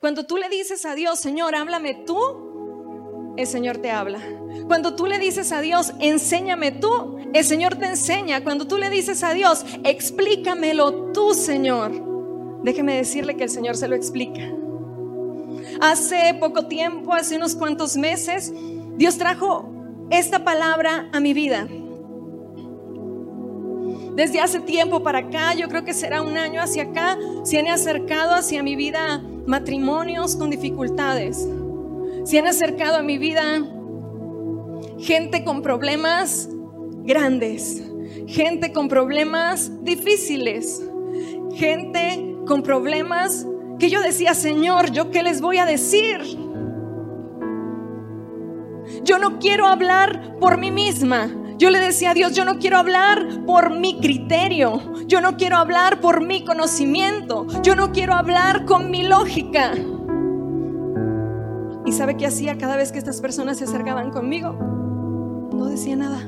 Cuando tú le dices a Dios, Señor, háblame tú, el Señor te habla. Cuando tú le dices a Dios, enséñame tú, el Señor te enseña. Cuando tú le dices a Dios, explícamelo tú, Señor, déjeme decirle que el Señor se lo explica. Hace poco tiempo, hace unos cuantos meses, Dios trajo esta palabra a mi vida. Desde hace tiempo para acá, yo creo que será un año hacia acá, se han acercado hacia mi vida matrimonios con dificultades. Se han acercado a mi vida gente con problemas grandes, gente con problemas difíciles, gente con problemas que yo decía, Señor, ¿yo qué les voy a decir? Yo no quiero hablar por mí misma. Yo le decía a Dios, yo no quiero hablar por mi criterio, yo no quiero hablar por mi conocimiento, yo no quiero hablar con mi lógica. ¿Y sabe qué hacía cada vez que estas personas se acercaban conmigo? No decía nada.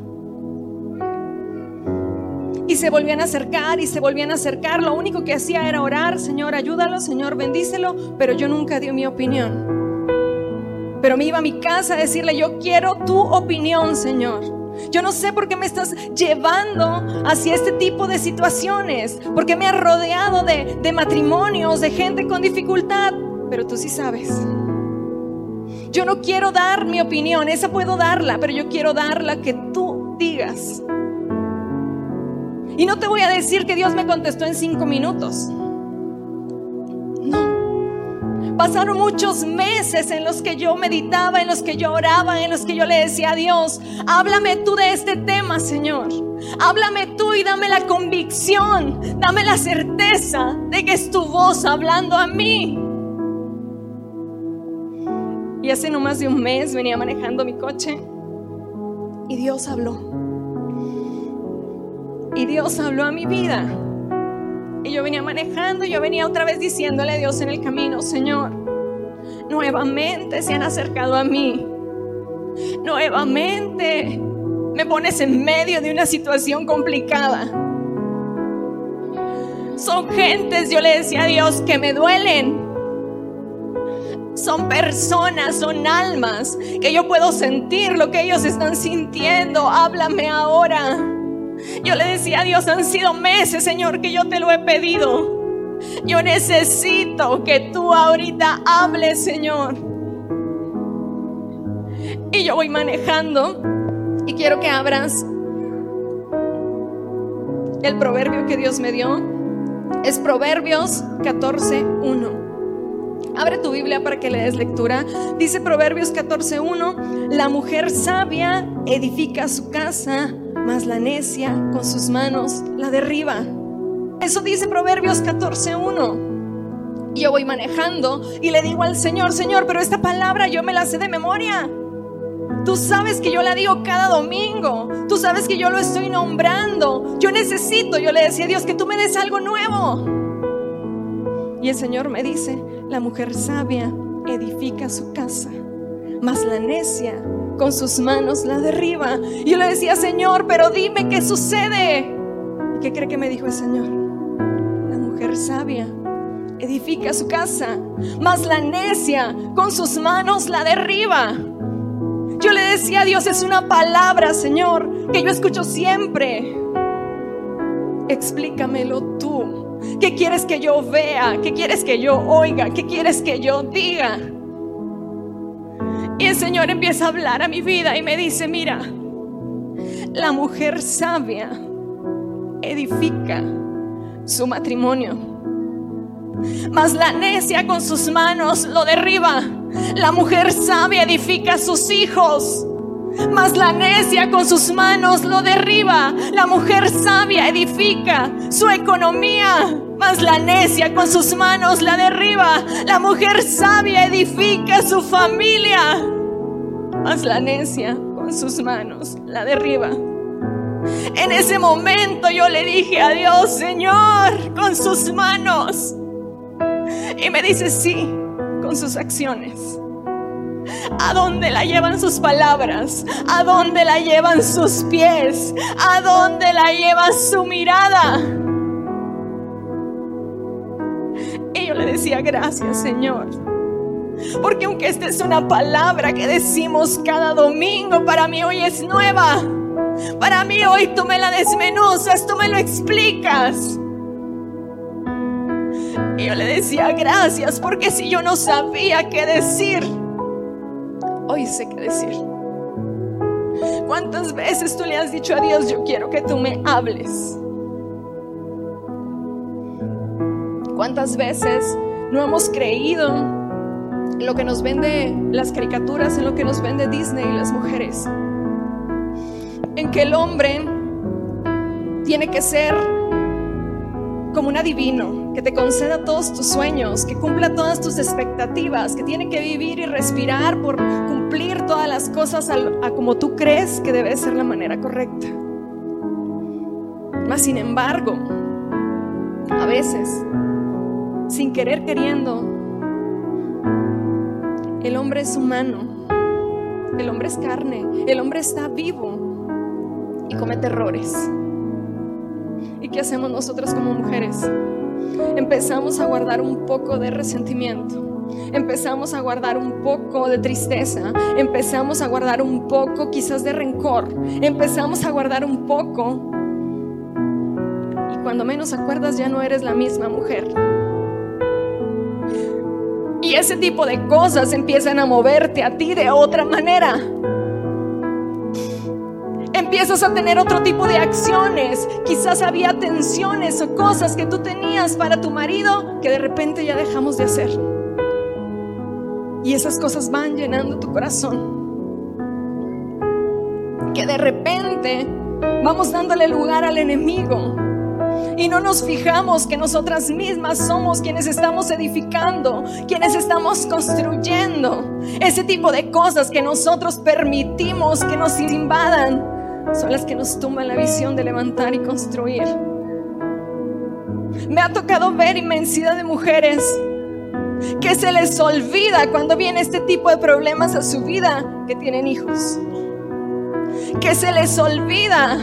Y se volvían a acercar y se volvían a acercar. Lo único que hacía era orar, Señor, ayúdalo, Señor, bendícelo, pero yo nunca di mi opinión. Pero me iba a mi casa a decirle, yo quiero tu opinión, Señor. Yo no sé por qué me estás llevando hacia este tipo de situaciones, porque me has rodeado de, de, matrimonios, de gente con dificultad, pero tú sí sabes. Yo no quiero dar mi opinión, esa puedo darla, pero yo quiero dar la que tú digas. Y no te voy a decir que Dios me contestó en cinco minutos. Pasaron muchos meses en los que yo meditaba, en los que yo oraba, en los que yo le decía a Dios, háblame tú de este tema, Señor. Háblame tú y dame la convicción, dame la certeza de que es tu voz hablando a mí. Y hace no más de un mes venía manejando mi coche y Dios habló. Y Dios habló a mi vida. Y yo venía manejando, yo venía otra vez diciéndole a Dios en el camino, Señor, nuevamente se han acercado a mí. Nuevamente me pones en medio de una situación complicada. Son gentes, yo le decía a Dios, que me duelen. Son personas, son almas que yo puedo sentir lo que ellos están sintiendo. Háblame ahora. Yo le decía a Dios, han sido meses, Señor, que yo te lo he pedido. Yo necesito que tú ahorita hables, Señor. Y yo voy manejando y quiero que abras el proverbio que Dios me dio. Es Proverbios 14.1. Abre tu Biblia para que le des lectura. Dice Proverbios 14.1, la mujer sabia edifica su casa mas la necia con sus manos la derriba. Eso dice Proverbios 14.1. Yo voy manejando y le digo al Señor, Señor, pero esta palabra yo me la sé de memoria. Tú sabes que yo la digo cada domingo. Tú sabes que yo lo estoy nombrando. Yo necesito, yo le decía a Dios, que tú me des algo nuevo. Y el Señor me dice, la mujer sabia edifica su casa, mas la necia con sus manos la derriba. Y yo le decía, Señor, pero dime qué sucede. ¿Y qué cree que me dijo el Señor? La mujer sabia edifica su casa, mas la necia con sus manos la derriba. Yo le decía a Dios, es una palabra, Señor, que yo escucho siempre. Explícamelo tú. ¿Qué quieres que yo vea? ¿Qué quieres que yo oiga? ¿Qué quieres que yo diga? Y el Señor empieza a hablar a mi vida y me dice, mira, la mujer sabia edifica su matrimonio. Mas la necia con sus manos lo derriba. La mujer sabia edifica sus hijos. Mas la necia con sus manos lo derriba. La mujer sabia edifica su economía mas la necia con sus manos la derriba. La mujer sabia edifica su familia, mas la necia con sus manos la derriba. En ese momento yo le dije a Dios, Señor, con sus manos. Y me dice, sí, con sus acciones. ¿A dónde la llevan sus palabras? ¿A dónde la llevan sus pies? ¿A dónde la lleva su mirada? Y yo le decía, gracias Señor. Porque aunque esta es una palabra que decimos cada domingo, para mí hoy es nueva. Para mí hoy tú me la desmenuzas, tú me lo explicas. Y yo le decía gracias porque si yo no sabía qué decir, hoy sé qué decir. ¿Cuántas veces tú le has dicho a Dios, yo quiero que tú me hables? ¿Cuántas veces no hemos creído en lo que nos vende las caricaturas, en lo que nos vende Disney y las mujeres? En que el hombre tiene que ser como un adivino, que te conceda todos tus sueños, que cumpla todas tus expectativas, que tiene que vivir y respirar por cumplir todas las cosas a, como tú crees que debe ser la manera correcta. Mas sin embargo, a veces, sin querer queriendo, el hombre es humano, el hombre es carne, el hombre está vivo y comete errores. ¿Y qué hacemos nosotras como mujeres? Empezamos a guardar un poco de resentimiento. Empezamos a guardar un poco de tristeza. Empezamos a guardar un poco quizás de rencor. Empezamos a guardar un poco. Y cuando menos acuerdas ya no eres la misma mujer. Y ese tipo de cosas empiezan a moverte a ti de otra manera empiezas a tener otro tipo de acciones. Quizás había tensiones o cosas que tú tenías para tu marido que de repente ya dejamos de hacer. Y esas cosas van llenando tu corazón. Que de repente vamos dándole lugar al enemigo. Y no nos fijamos que nosotras mismas somos quienes estamos edificando, quienes estamos construyendo ese tipo de cosas que nosotros permitimos que nos invadan son las que nos tumban la visión de levantar y construir. Me ha tocado ver inmensidad de mujeres que se les olvida cuando viene este tipo de problemas a su vida que tienen hijos. Que se les olvida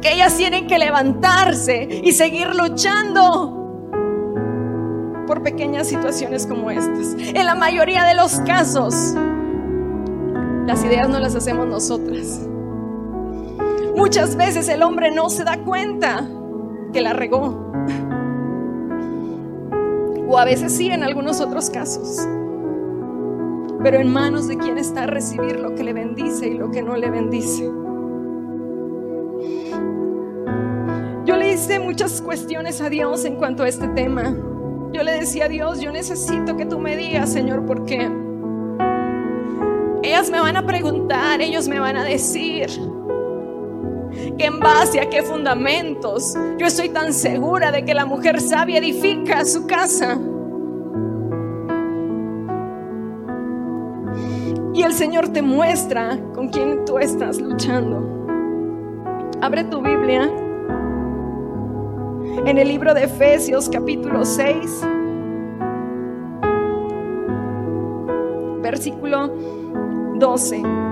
que ellas tienen que levantarse y seguir luchando por pequeñas situaciones como estas. En la mayoría de los casos, las ideas no las hacemos nosotras. Muchas veces el hombre no se da cuenta que la regó. O a veces sí en algunos otros casos. Pero en manos de quien está recibir lo que le bendice y lo que no le bendice. Yo le hice muchas cuestiones a Dios en cuanto a este tema. Yo le decía a Dios, yo necesito que tú me digas, Señor, por qué. Ellas me van a preguntar, ellos me van a decir, en base a qué fundamentos yo estoy tan segura de que la mujer sabia edifica su casa. Y el Señor te muestra con quién tú estás luchando. Abre tu Biblia en el libro de Efesios capítulo 6, versículo 12.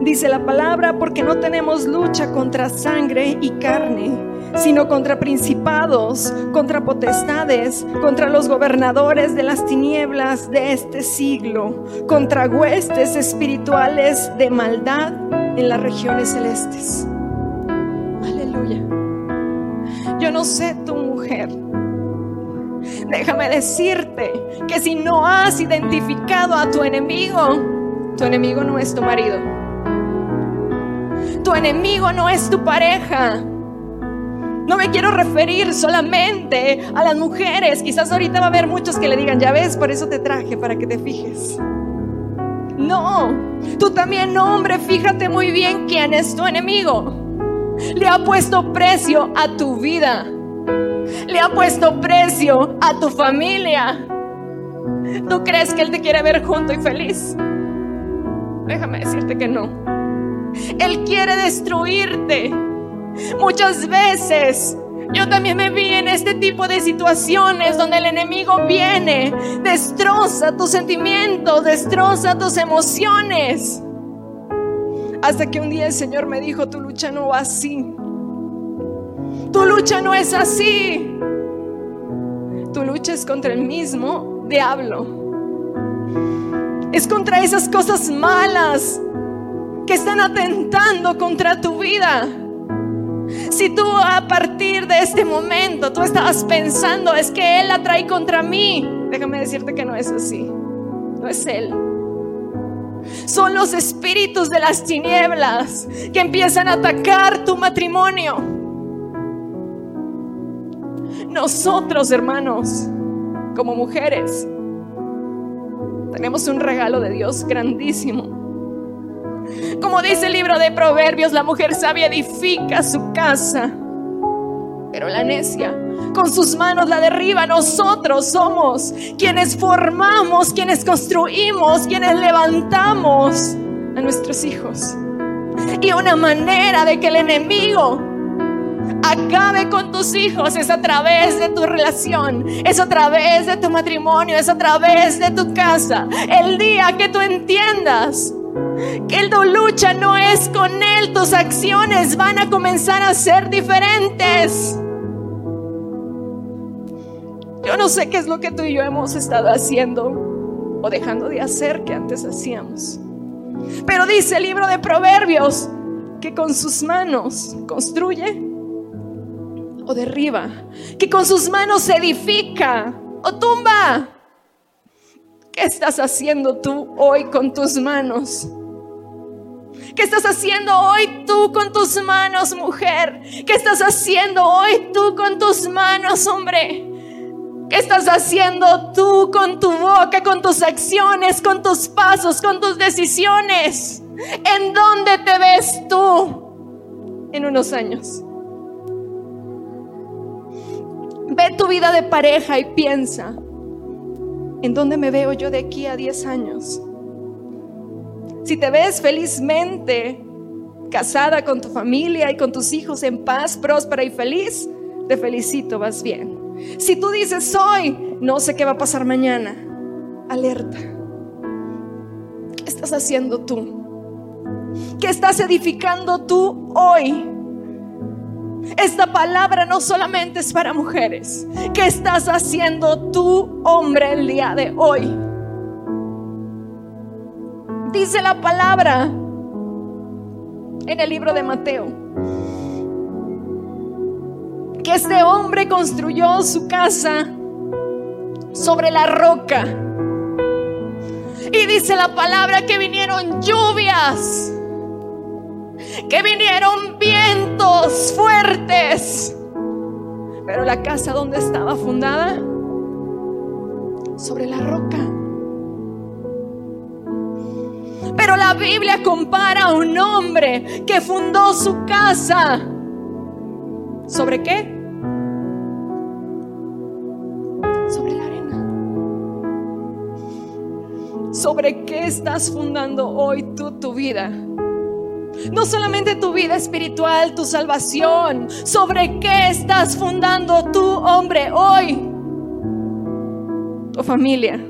Dice la palabra, porque no tenemos lucha contra sangre y carne, sino contra principados, contra potestades, contra los gobernadores de las tinieblas de este siglo, contra huestes espirituales de maldad en las regiones celestes. Aleluya. Yo no sé tu mujer. Déjame decirte que si no has identificado a tu enemigo, tu enemigo no es tu marido tu enemigo no es tu pareja. No me quiero referir solamente a las mujeres. Quizás ahorita va a haber muchos que le digan, ya ves, por eso te traje, para que te fijes. No, tú también, hombre, fíjate muy bien quién es tu enemigo. Le ha puesto precio a tu vida. Le ha puesto precio a tu familia. ¿Tú crees que Él te quiere ver junto y feliz? Déjame decirte que no. Él quiere destruirte. Muchas veces yo también me vi en este tipo de situaciones donde el enemigo viene, destroza tus sentimientos, destroza tus emociones. Hasta que un día el Señor me dijo, tu lucha no va así. Tu lucha no es así. Tu lucha es contra el mismo diablo. Es contra esas cosas malas que están atentando contra tu vida. Si tú a partir de este momento tú estabas pensando, es que Él la trae contra mí, déjame decirte que no es así. No es Él. Son los espíritus de las tinieblas que empiezan a atacar tu matrimonio. Nosotros, hermanos, como mujeres, tenemos un regalo de Dios grandísimo. Como dice el libro de Proverbios, la mujer sabia edifica su casa, pero la necia con sus manos la derriba. Nosotros somos quienes formamos, quienes construimos, quienes levantamos a nuestros hijos. Y una manera de que el enemigo acabe con tus hijos es a través de tu relación, es a través de tu matrimonio, es a través de tu casa. El día que tú entiendas que el lucha no es con él, tus acciones van a comenzar a ser diferentes. Yo no sé qué es lo que tú y yo hemos estado haciendo o dejando de hacer que antes hacíamos. Pero dice el libro de Proverbios que con sus manos construye o derriba, que con sus manos edifica o tumba. ¿Qué estás haciendo tú hoy con tus manos? ¿Qué estás haciendo hoy tú con tus manos, mujer? ¿Qué estás haciendo hoy tú con tus manos, hombre? ¿Qué estás haciendo tú con tu boca, con tus acciones, con tus pasos, con tus decisiones? ¿En dónde te ves tú en unos años? Ve tu vida de pareja y piensa, ¿en dónde me veo yo de aquí a 10 años? Si te ves felizmente casada con tu familia y con tus hijos en paz, próspera y feliz, te felicito, vas bien. Si tú dices hoy, no sé qué va a pasar mañana, alerta. ¿Qué estás haciendo tú? ¿Qué estás edificando tú hoy? Esta palabra no solamente es para mujeres. ¿Qué estás haciendo tú, hombre, el día de hoy? Dice la palabra en el libro de Mateo que este hombre construyó su casa sobre la roca. Y dice la palabra que vinieron lluvias, que vinieron vientos fuertes. Pero la casa donde estaba fundada, sobre la roca. Pero la Biblia compara a un hombre que fundó su casa. ¿Sobre qué? Sobre la arena. ¿Sobre qué estás fundando hoy tú tu vida? No solamente tu vida espiritual, tu salvación. ¿Sobre qué estás fundando tú, hombre, hoy? Tu familia.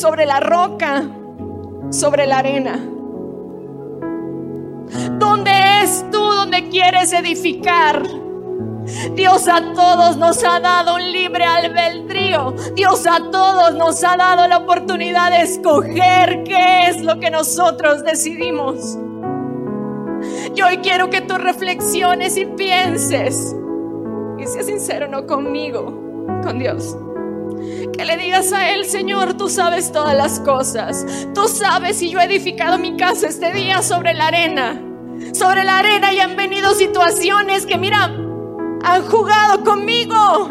Sobre la roca, sobre la arena. ¿Dónde es tú donde quieres edificar? Dios a todos nos ha dado un libre albedrío. Dios a todos nos ha dado la oportunidad de escoger qué es lo que nosotros decidimos. Yo hoy quiero que tú reflexiones y pienses. Y seas sincero, no conmigo, con Dios. Que le digas a Él, Señor, tú sabes todas las cosas. Tú sabes si yo he edificado mi casa este día sobre la arena. Sobre la arena y han venido situaciones que, mira, han jugado conmigo.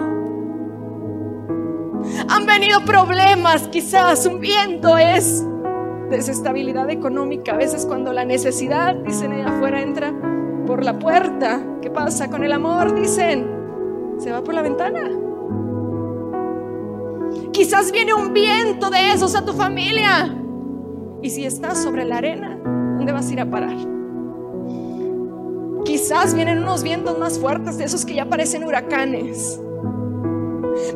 Han venido problemas, quizás un viento es desestabilidad económica. A veces cuando la necesidad, dicen allá afuera, entra por la puerta. ¿Qué pasa con el amor? Dicen, se va por la ventana. Quizás viene un viento de esos a tu familia. Y si estás sobre la arena, ¿dónde vas a ir a parar? Quizás vienen unos vientos más fuertes de esos que ya parecen huracanes.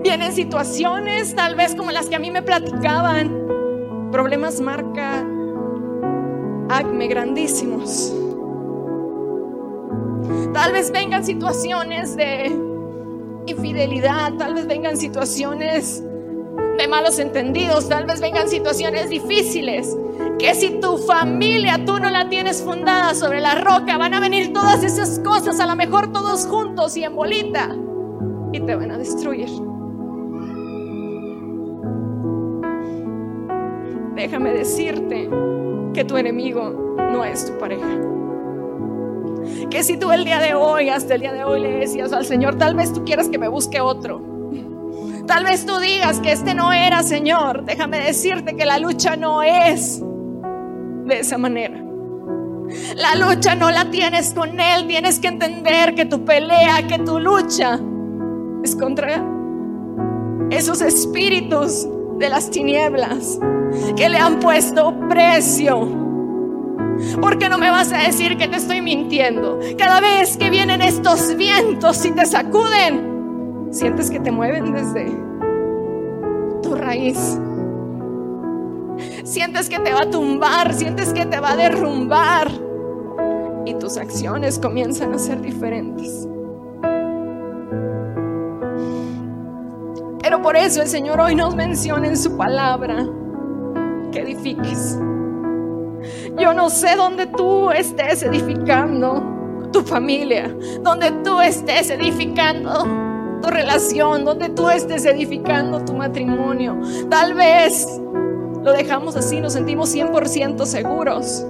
Vienen situaciones tal vez como las que a mí me platicaban. Problemas marca acme grandísimos. Tal vez vengan situaciones de infidelidad, tal vez vengan situaciones de malos entendidos, tal vez vengan situaciones difíciles. Que si tu familia tú no la tienes fundada sobre la roca, van a venir todas esas cosas, a lo mejor todos juntos y en bolita, y te van a destruir. Déjame decirte que tu enemigo no es tu pareja. Que si tú el día de hoy, hasta el día de hoy le decías al Señor, tal vez tú quieras que me busque otro. Tal vez tú digas que este no era, Señor. Déjame decirte que la lucha no es de esa manera. La lucha no la tienes con Él. Tienes que entender que tu pelea, que tu lucha es contra esos espíritus de las tinieblas que le han puesto precio. Porque no me vas a decir que te estoy mintiendo. Cada vez que vienen estos vientos y te sacuden, sientes que te mueven desde tu raíz. Sientes que te va a tumbar, sientes que te va a derrumbar. Y tus acciones comienzan a ser diferentes. Pero por eso el Señor hoy nos menciona en su palabra que edifiques. Yo no sé dónde tú estés edificando tu familia, donde tú estés edificando relación, donde tú estés edificando tu matrimonio. Tal vez lo dejamos así, nos sentimos 100% seguros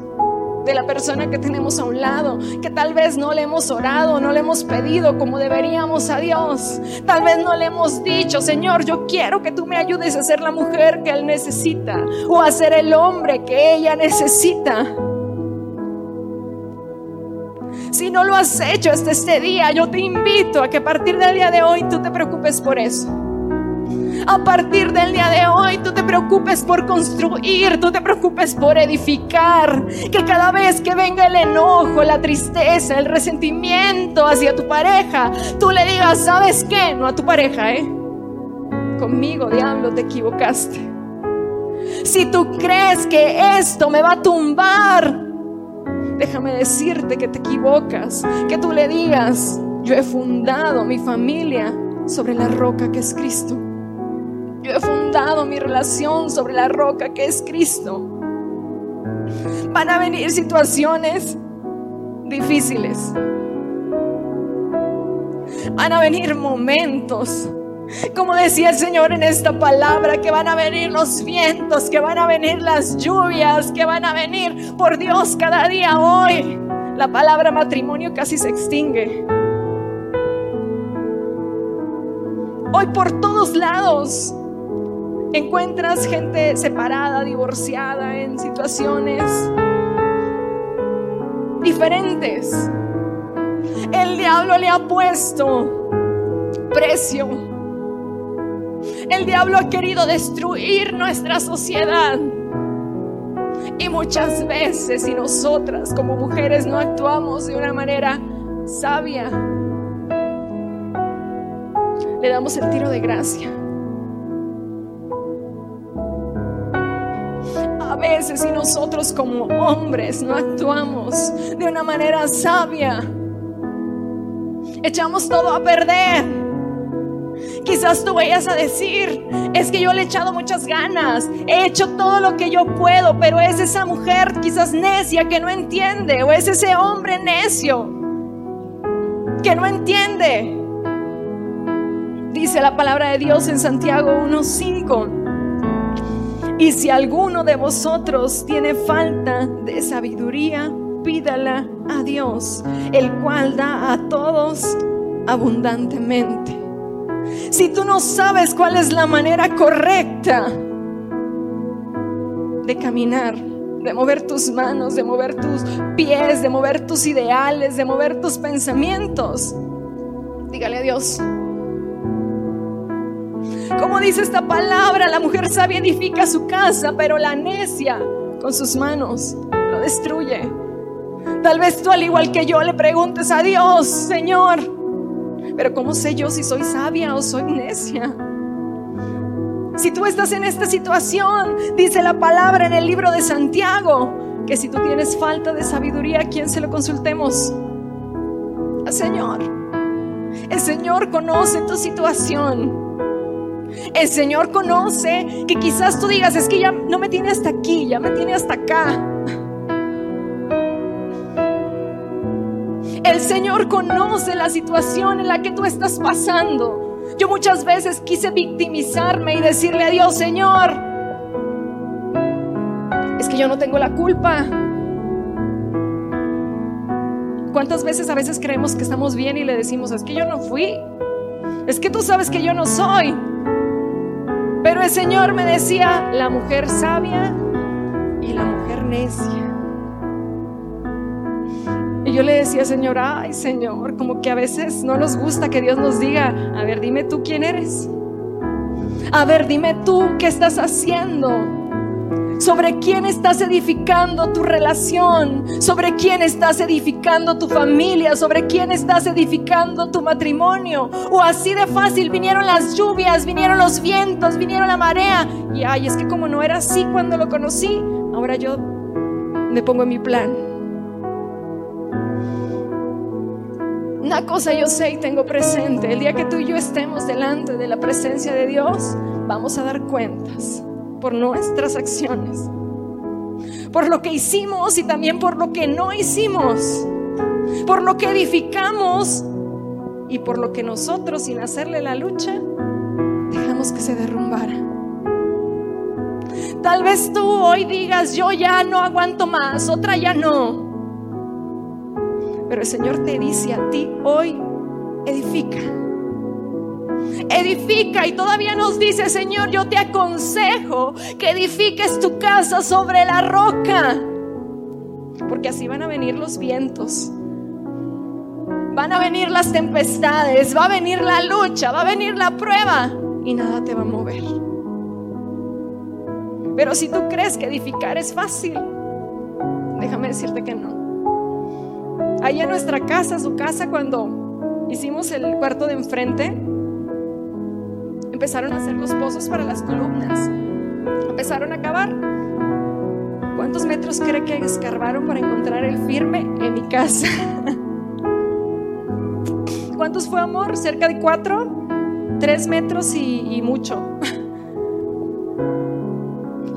de la persona que tenemos a un lado, que tal vez no le hemos orado, no le hemos pedido como deberíamos a Dios. Tal vez no le hemos dicho, Señor, yo quiero que tú me ayudes a ser la mujer que Él necesita o a ser el hombre que ella necesita. Si no lo has hecho hasta este día, yo te invito a que a partir del día de hoy tú te preocupes por eso a partir del día de hoy tú te preocupes por construir, tú te preocupes por edificar. Que cada vez que venga el enojo, la tristeza, el resentimiento hacia tu pareja, tú le digas, ¿sabes qué? No a tu pareja, ¿eh? Conmigo, diablo, te equivocaste. Si tú crees que esto me va a tumbar, déjame decirte que te equivocas. Que tú le digas, yo he fundado mi familia sobre la roca que es Cristo. Yo he fundado mi relación sobre la roca que es Cristo. Van a venir situaciones difíciles. Van a venir momentos. Como decía el Señor en esta palabra, que van a venir los vientos, que van a venir las lluvias, que van a venir, por Dios, cada día hoy. La palabra matrimonio casi se extingue. Hoy por todos lados encuentras gente separada, divorciada, en situaciones diferentes. El diablo le ha puesto precio. El diablo ha querido destruir nuestra sociedad. Y muchas veces, si nosotras como mujeres no actuamos de una manera sabia, le damos el tiro de gracia. A veces si nosotros como hombres no actuamos de una manera sabia, echamos todo a perder. Quizás tú vayas a decir, es que yo le he echado muchas ganas, he hecho todo lo que yo puedo, pero es esa mujer quizás necia que no entiende, o es ese hombre necio que no entiende. Dice la palabra de Dios en Santiago 1.5 y si alguno de vosotros tiene falta de sabiduría, pídala a Dios, el cual da a todos abundantemente. Si tú no sabes cuál es la manera correcta de caminar, de mover tus manos, de mover tus pies, de mover tus ideales, de mover tus pensamientos, dígale a Dios, como dice esta palabra, la mujer sabia edifica su casa, pero la necia con sus manos lo destruye. Tal vez tú al igual que yo le preguntes a Dios, Señor, pero ¿cómo sé yo si soy sabia o soy necia? Si tú estás en esta situación, dice la palabra en el libro de Santiago, que si tú tienes falta de sabiduría, ¿a quién se lo consultemos? Al Señor. El Señor conoce tu situación. El Señor conoce que quizás tú digas, es que ya no me tiene hasta aquí, ya me tiene hasta acá. El Señor conoce la situación en la que tú estás pasando. Yo muchas veces quise victimizarme y decirle a Dios, Señor, es que yo no tengo la culpa. ¿Cuántas veces a veces creemos que estamos bien y le decimos, es que yo no fui? Es que tú sabes que yo no soy. Pero el Señor me decía, la mujer sabia y la mujer necia. Yo le decía, Señor, ay Señor, como que a veces no nos gusta que Dios nos diga, a ver, dime tú quién eres. A ver, dime tú qué estás haciendo sobre quién estás edificando tu relación, sobre quién estás edificando tu familia, sobre quién estás edificando tu matrimonio. O así de fácil vinieron las lluvias, vinieron los vientos, vinieron la marea. Y ay, es que como no era así cuando lo conocí, ahora yo me pongo en mi plan. Una cosa yo sé y tengo presente, el día que tú y yo estemos delante de la presencia de Dios, vamos a dar cuentas por nuestras acciones, por lo que hicimos y también por lo que no hicimos, por lo que edificamos y por lo que nosotros sin hacerle la lucha dejamos que se derrumbara. Tal vez tú hoy digas, yo ya no aguanto más, otra ya no. Pero el Señor te dice a ti hoy, edifica edifica y todavía nos dice, Señor, yo te aconsejo que edifiques tu casa sobre la roca. Porque así van a venir los vientos. Van a venir las tempestades, va a venir la lucha, va a venir la prueba y nada te va a mover. Pero si tú crees que edificar es fácil, déjame decirte que no. Ahí en nuestra casa, su casa, cuando hicimos el cuarto de enfrente, empezaron a hacer los pozos para las columnas. Empezaron a cavar. ¿Cuántos metros cree que escarbaron para encontrar el firme en mi casa? ¿Cuántos fue amor? ¿Cerca de cuatro? Tres metros y, y mucho.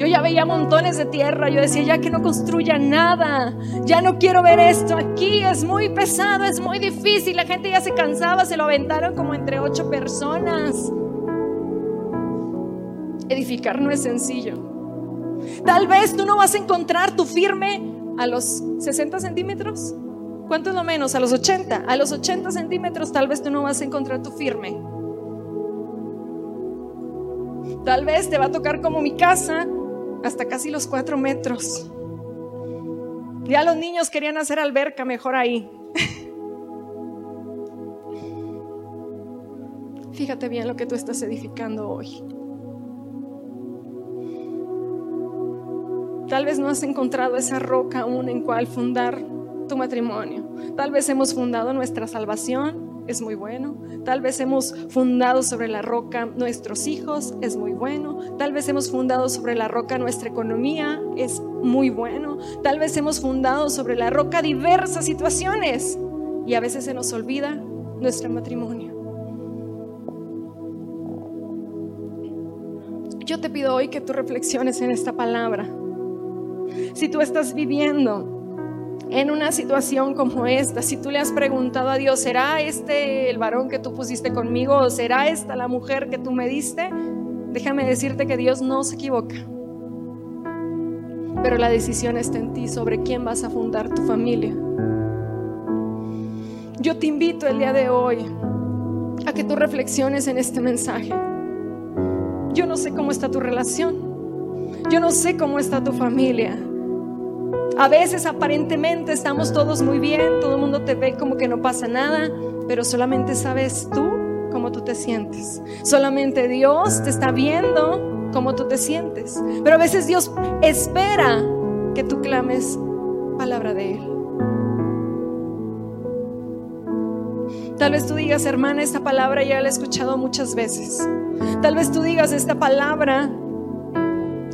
Yo ya veía montones de tierra, yo decía, ya que no construya nada, ya no quiero ver esto aquí, es muy pesado, es muy difícil, la gente ya se cansaba, se lo aventaron como entre ocho personas. Edificar no es sencillo. Tal vez tú no vas a encontrar tu firme a los 60 centímetros. ¿Cuánto es lo menos? A los 80. A los 80 centímetros tal vez tú no vas a encontrar tu firme. Tal vez te va a tocar como mi casa hasta casi los 4 metros. Ya los niños querían hacer alberca, mejor ahí. Fíjate bien lo que tú estás edificando hoy. Tal vez no has encontrado esa roca aún en cual fundar tu matrimonio. Tal vez hemos fundado nuestra salvación, es muy bueno. Tal vez hemos fundado sobre la roca nuestros hijos, es muy bueno. Tal vez hemos fundado sobre la roca nuestra economía, es muy bueno. Tal vez hemos fundado sobre la roca diversas situaciones y a veces se nos olvida nuestro matrimonio. Yo te pido hoy que tú reflexiones en esta palabra. Si tú estás viviendo en una situación como esta, si tú le has preguntado a Dios, ¿será este el varón que tú pusiste conmigo o será esta la mujer que tú me diste? Déjame decirte que Dios no se equivoca. Pero la decisión está en ti sobre quién vas a fundar tu familia. Yo te invito el día de hoy a que tú reflexiones en este mensaje. Yo no sé cómo está tu relación. Yo no sé cómo está tu familia. A veces aparentemente estamos todos muy bien, todo el mundo te ve como que no pasa nada, pero solamente sabes tú cómo tú te sientes. Solamente Dios te está viendo cómo tú te sientes. Pero a veces Dios espera que tú clames palabra de Él. Tal vez tú digas, hermana, esta palabra ya la he escuchado muchas veces. Tal vez tú digas, esta palabra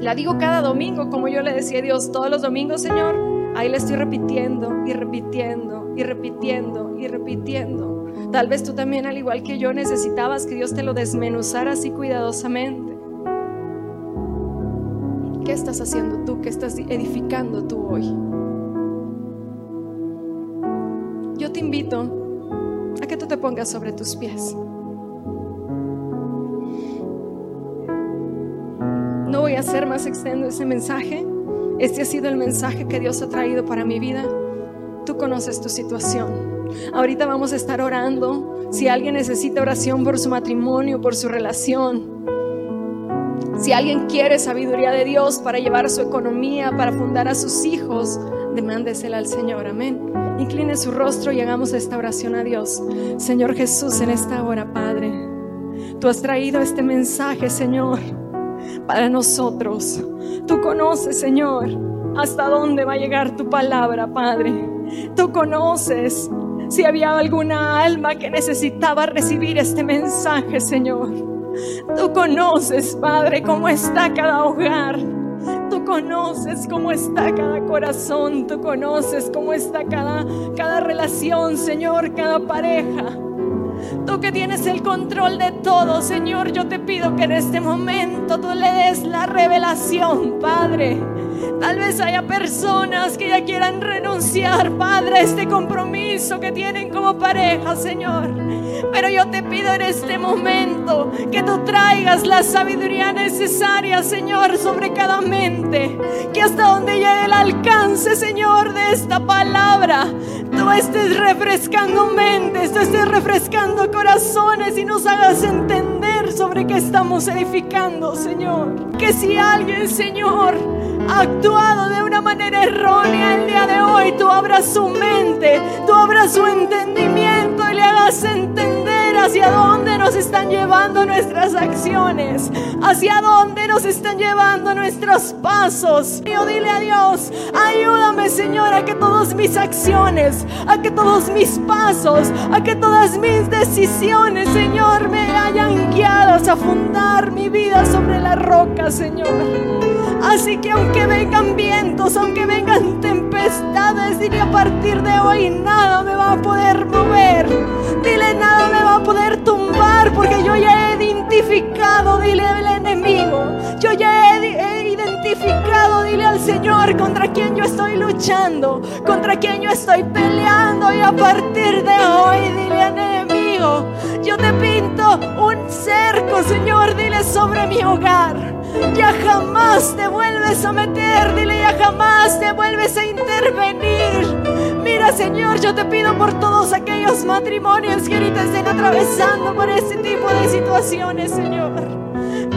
la digo cada domingo, como yo le decía a Dios todos los domingos, Señor. Ahí la estoy repitiendo y repitiendo y repitiendo y repitiendo. Tal vez tú también, al igual que yo, necesitabas que Dios te lo desmenuzara así cuidadosamente. ¿Qué estás haciendo tú? ¿Qué estás edificando tú hoy? Yo te invito a que tú te pongas sobre tus pies. No voy a hacer más extendo ese mensaje. Este ha sido el mensaje que Dios ha traído para mi vida. Tú conoces tu situación. Ahorita vamos a estar orando. Si alguien necesita oración por su matrimonio, por su relación, si alguien quiere sabiduría de Dios para llevar su economía, para fundar a sus hijos, demándesela al Señor. Amén. Incline su rostro y hagamos esta oración a Dios. Señor Jesús, en esta hora, Padre, tú has traído este mensaje, Señor, para nosotros. Tú conoces, Señor, hasta dónde va a llegar tu palabra, Padre. Tú conoces si había alguna alma que necesitaba recibir este mensaje, Señor. Tú conoces, Padre, cómo está cada hogar. Tú conoces cómo está cada corazón. Tú conoces cómo está cada, cada relación, Señor, cada pareja. Que tienes el control de todo, Señor, yo te pido que en este momento tú le des la revelación, Padre. Tal vez haya personas que ya quieran renunciar, Padre, a este compromiso que tienen como pareja, Señor. Pero yo te pido en este momento que tú traigas la sabiduría necesaria, Señor, sobre cada mente. Que hasta donde llegue el alcance, Señor, de esta palabra, tú estés refrescando mentes, tú estés refrescando corazones y nos hagas entender sobre qué estamos edificando, Señor. Que si alguien, Señor, ha actuado de una manera errónea el día de hoy, tú abras su mente, tú abras su entendimiento y le hagas entender hacia dónde nos están llevando nuestras acciones, hacia dónde nos están llevando nuestros pasos. Yo dile a Dios, ayúdame Señor a que todas mis acciones, a que todos mis pasos, a que todas mis decisiones, Señor, me hayan guiado a fundar mi vida sobre la roca, Señor. Así que aunque vengan vientos, aunque vengan tempestades, dile a partir de hoy nada me va a poder mover. Dile nada dile al enemigo. Yo ya he, identificado, dile al Señor contra quien yo estoy luchando, contra quien yo estoy peleando y a partir de hoy dile al enemigo, yo te pinto un cerco, Señor, dile sobre mi hogar ya jamás te vuelves a meter, dile, ya jamás te vuelves a intervenir. Mira, Señor, yo te pido por todos aquellos matrimonios que ahorita estén atravesando por este tipo de situaciones, Señor.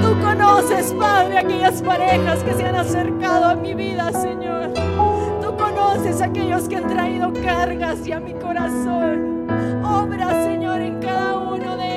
Tú conoces, Padre, aquellas parejas que se han acercado a mi vida, Señor. Tú conoces aquellos que han traído cargas y a mi corazón. Obra, Señor, en cada uno de ellos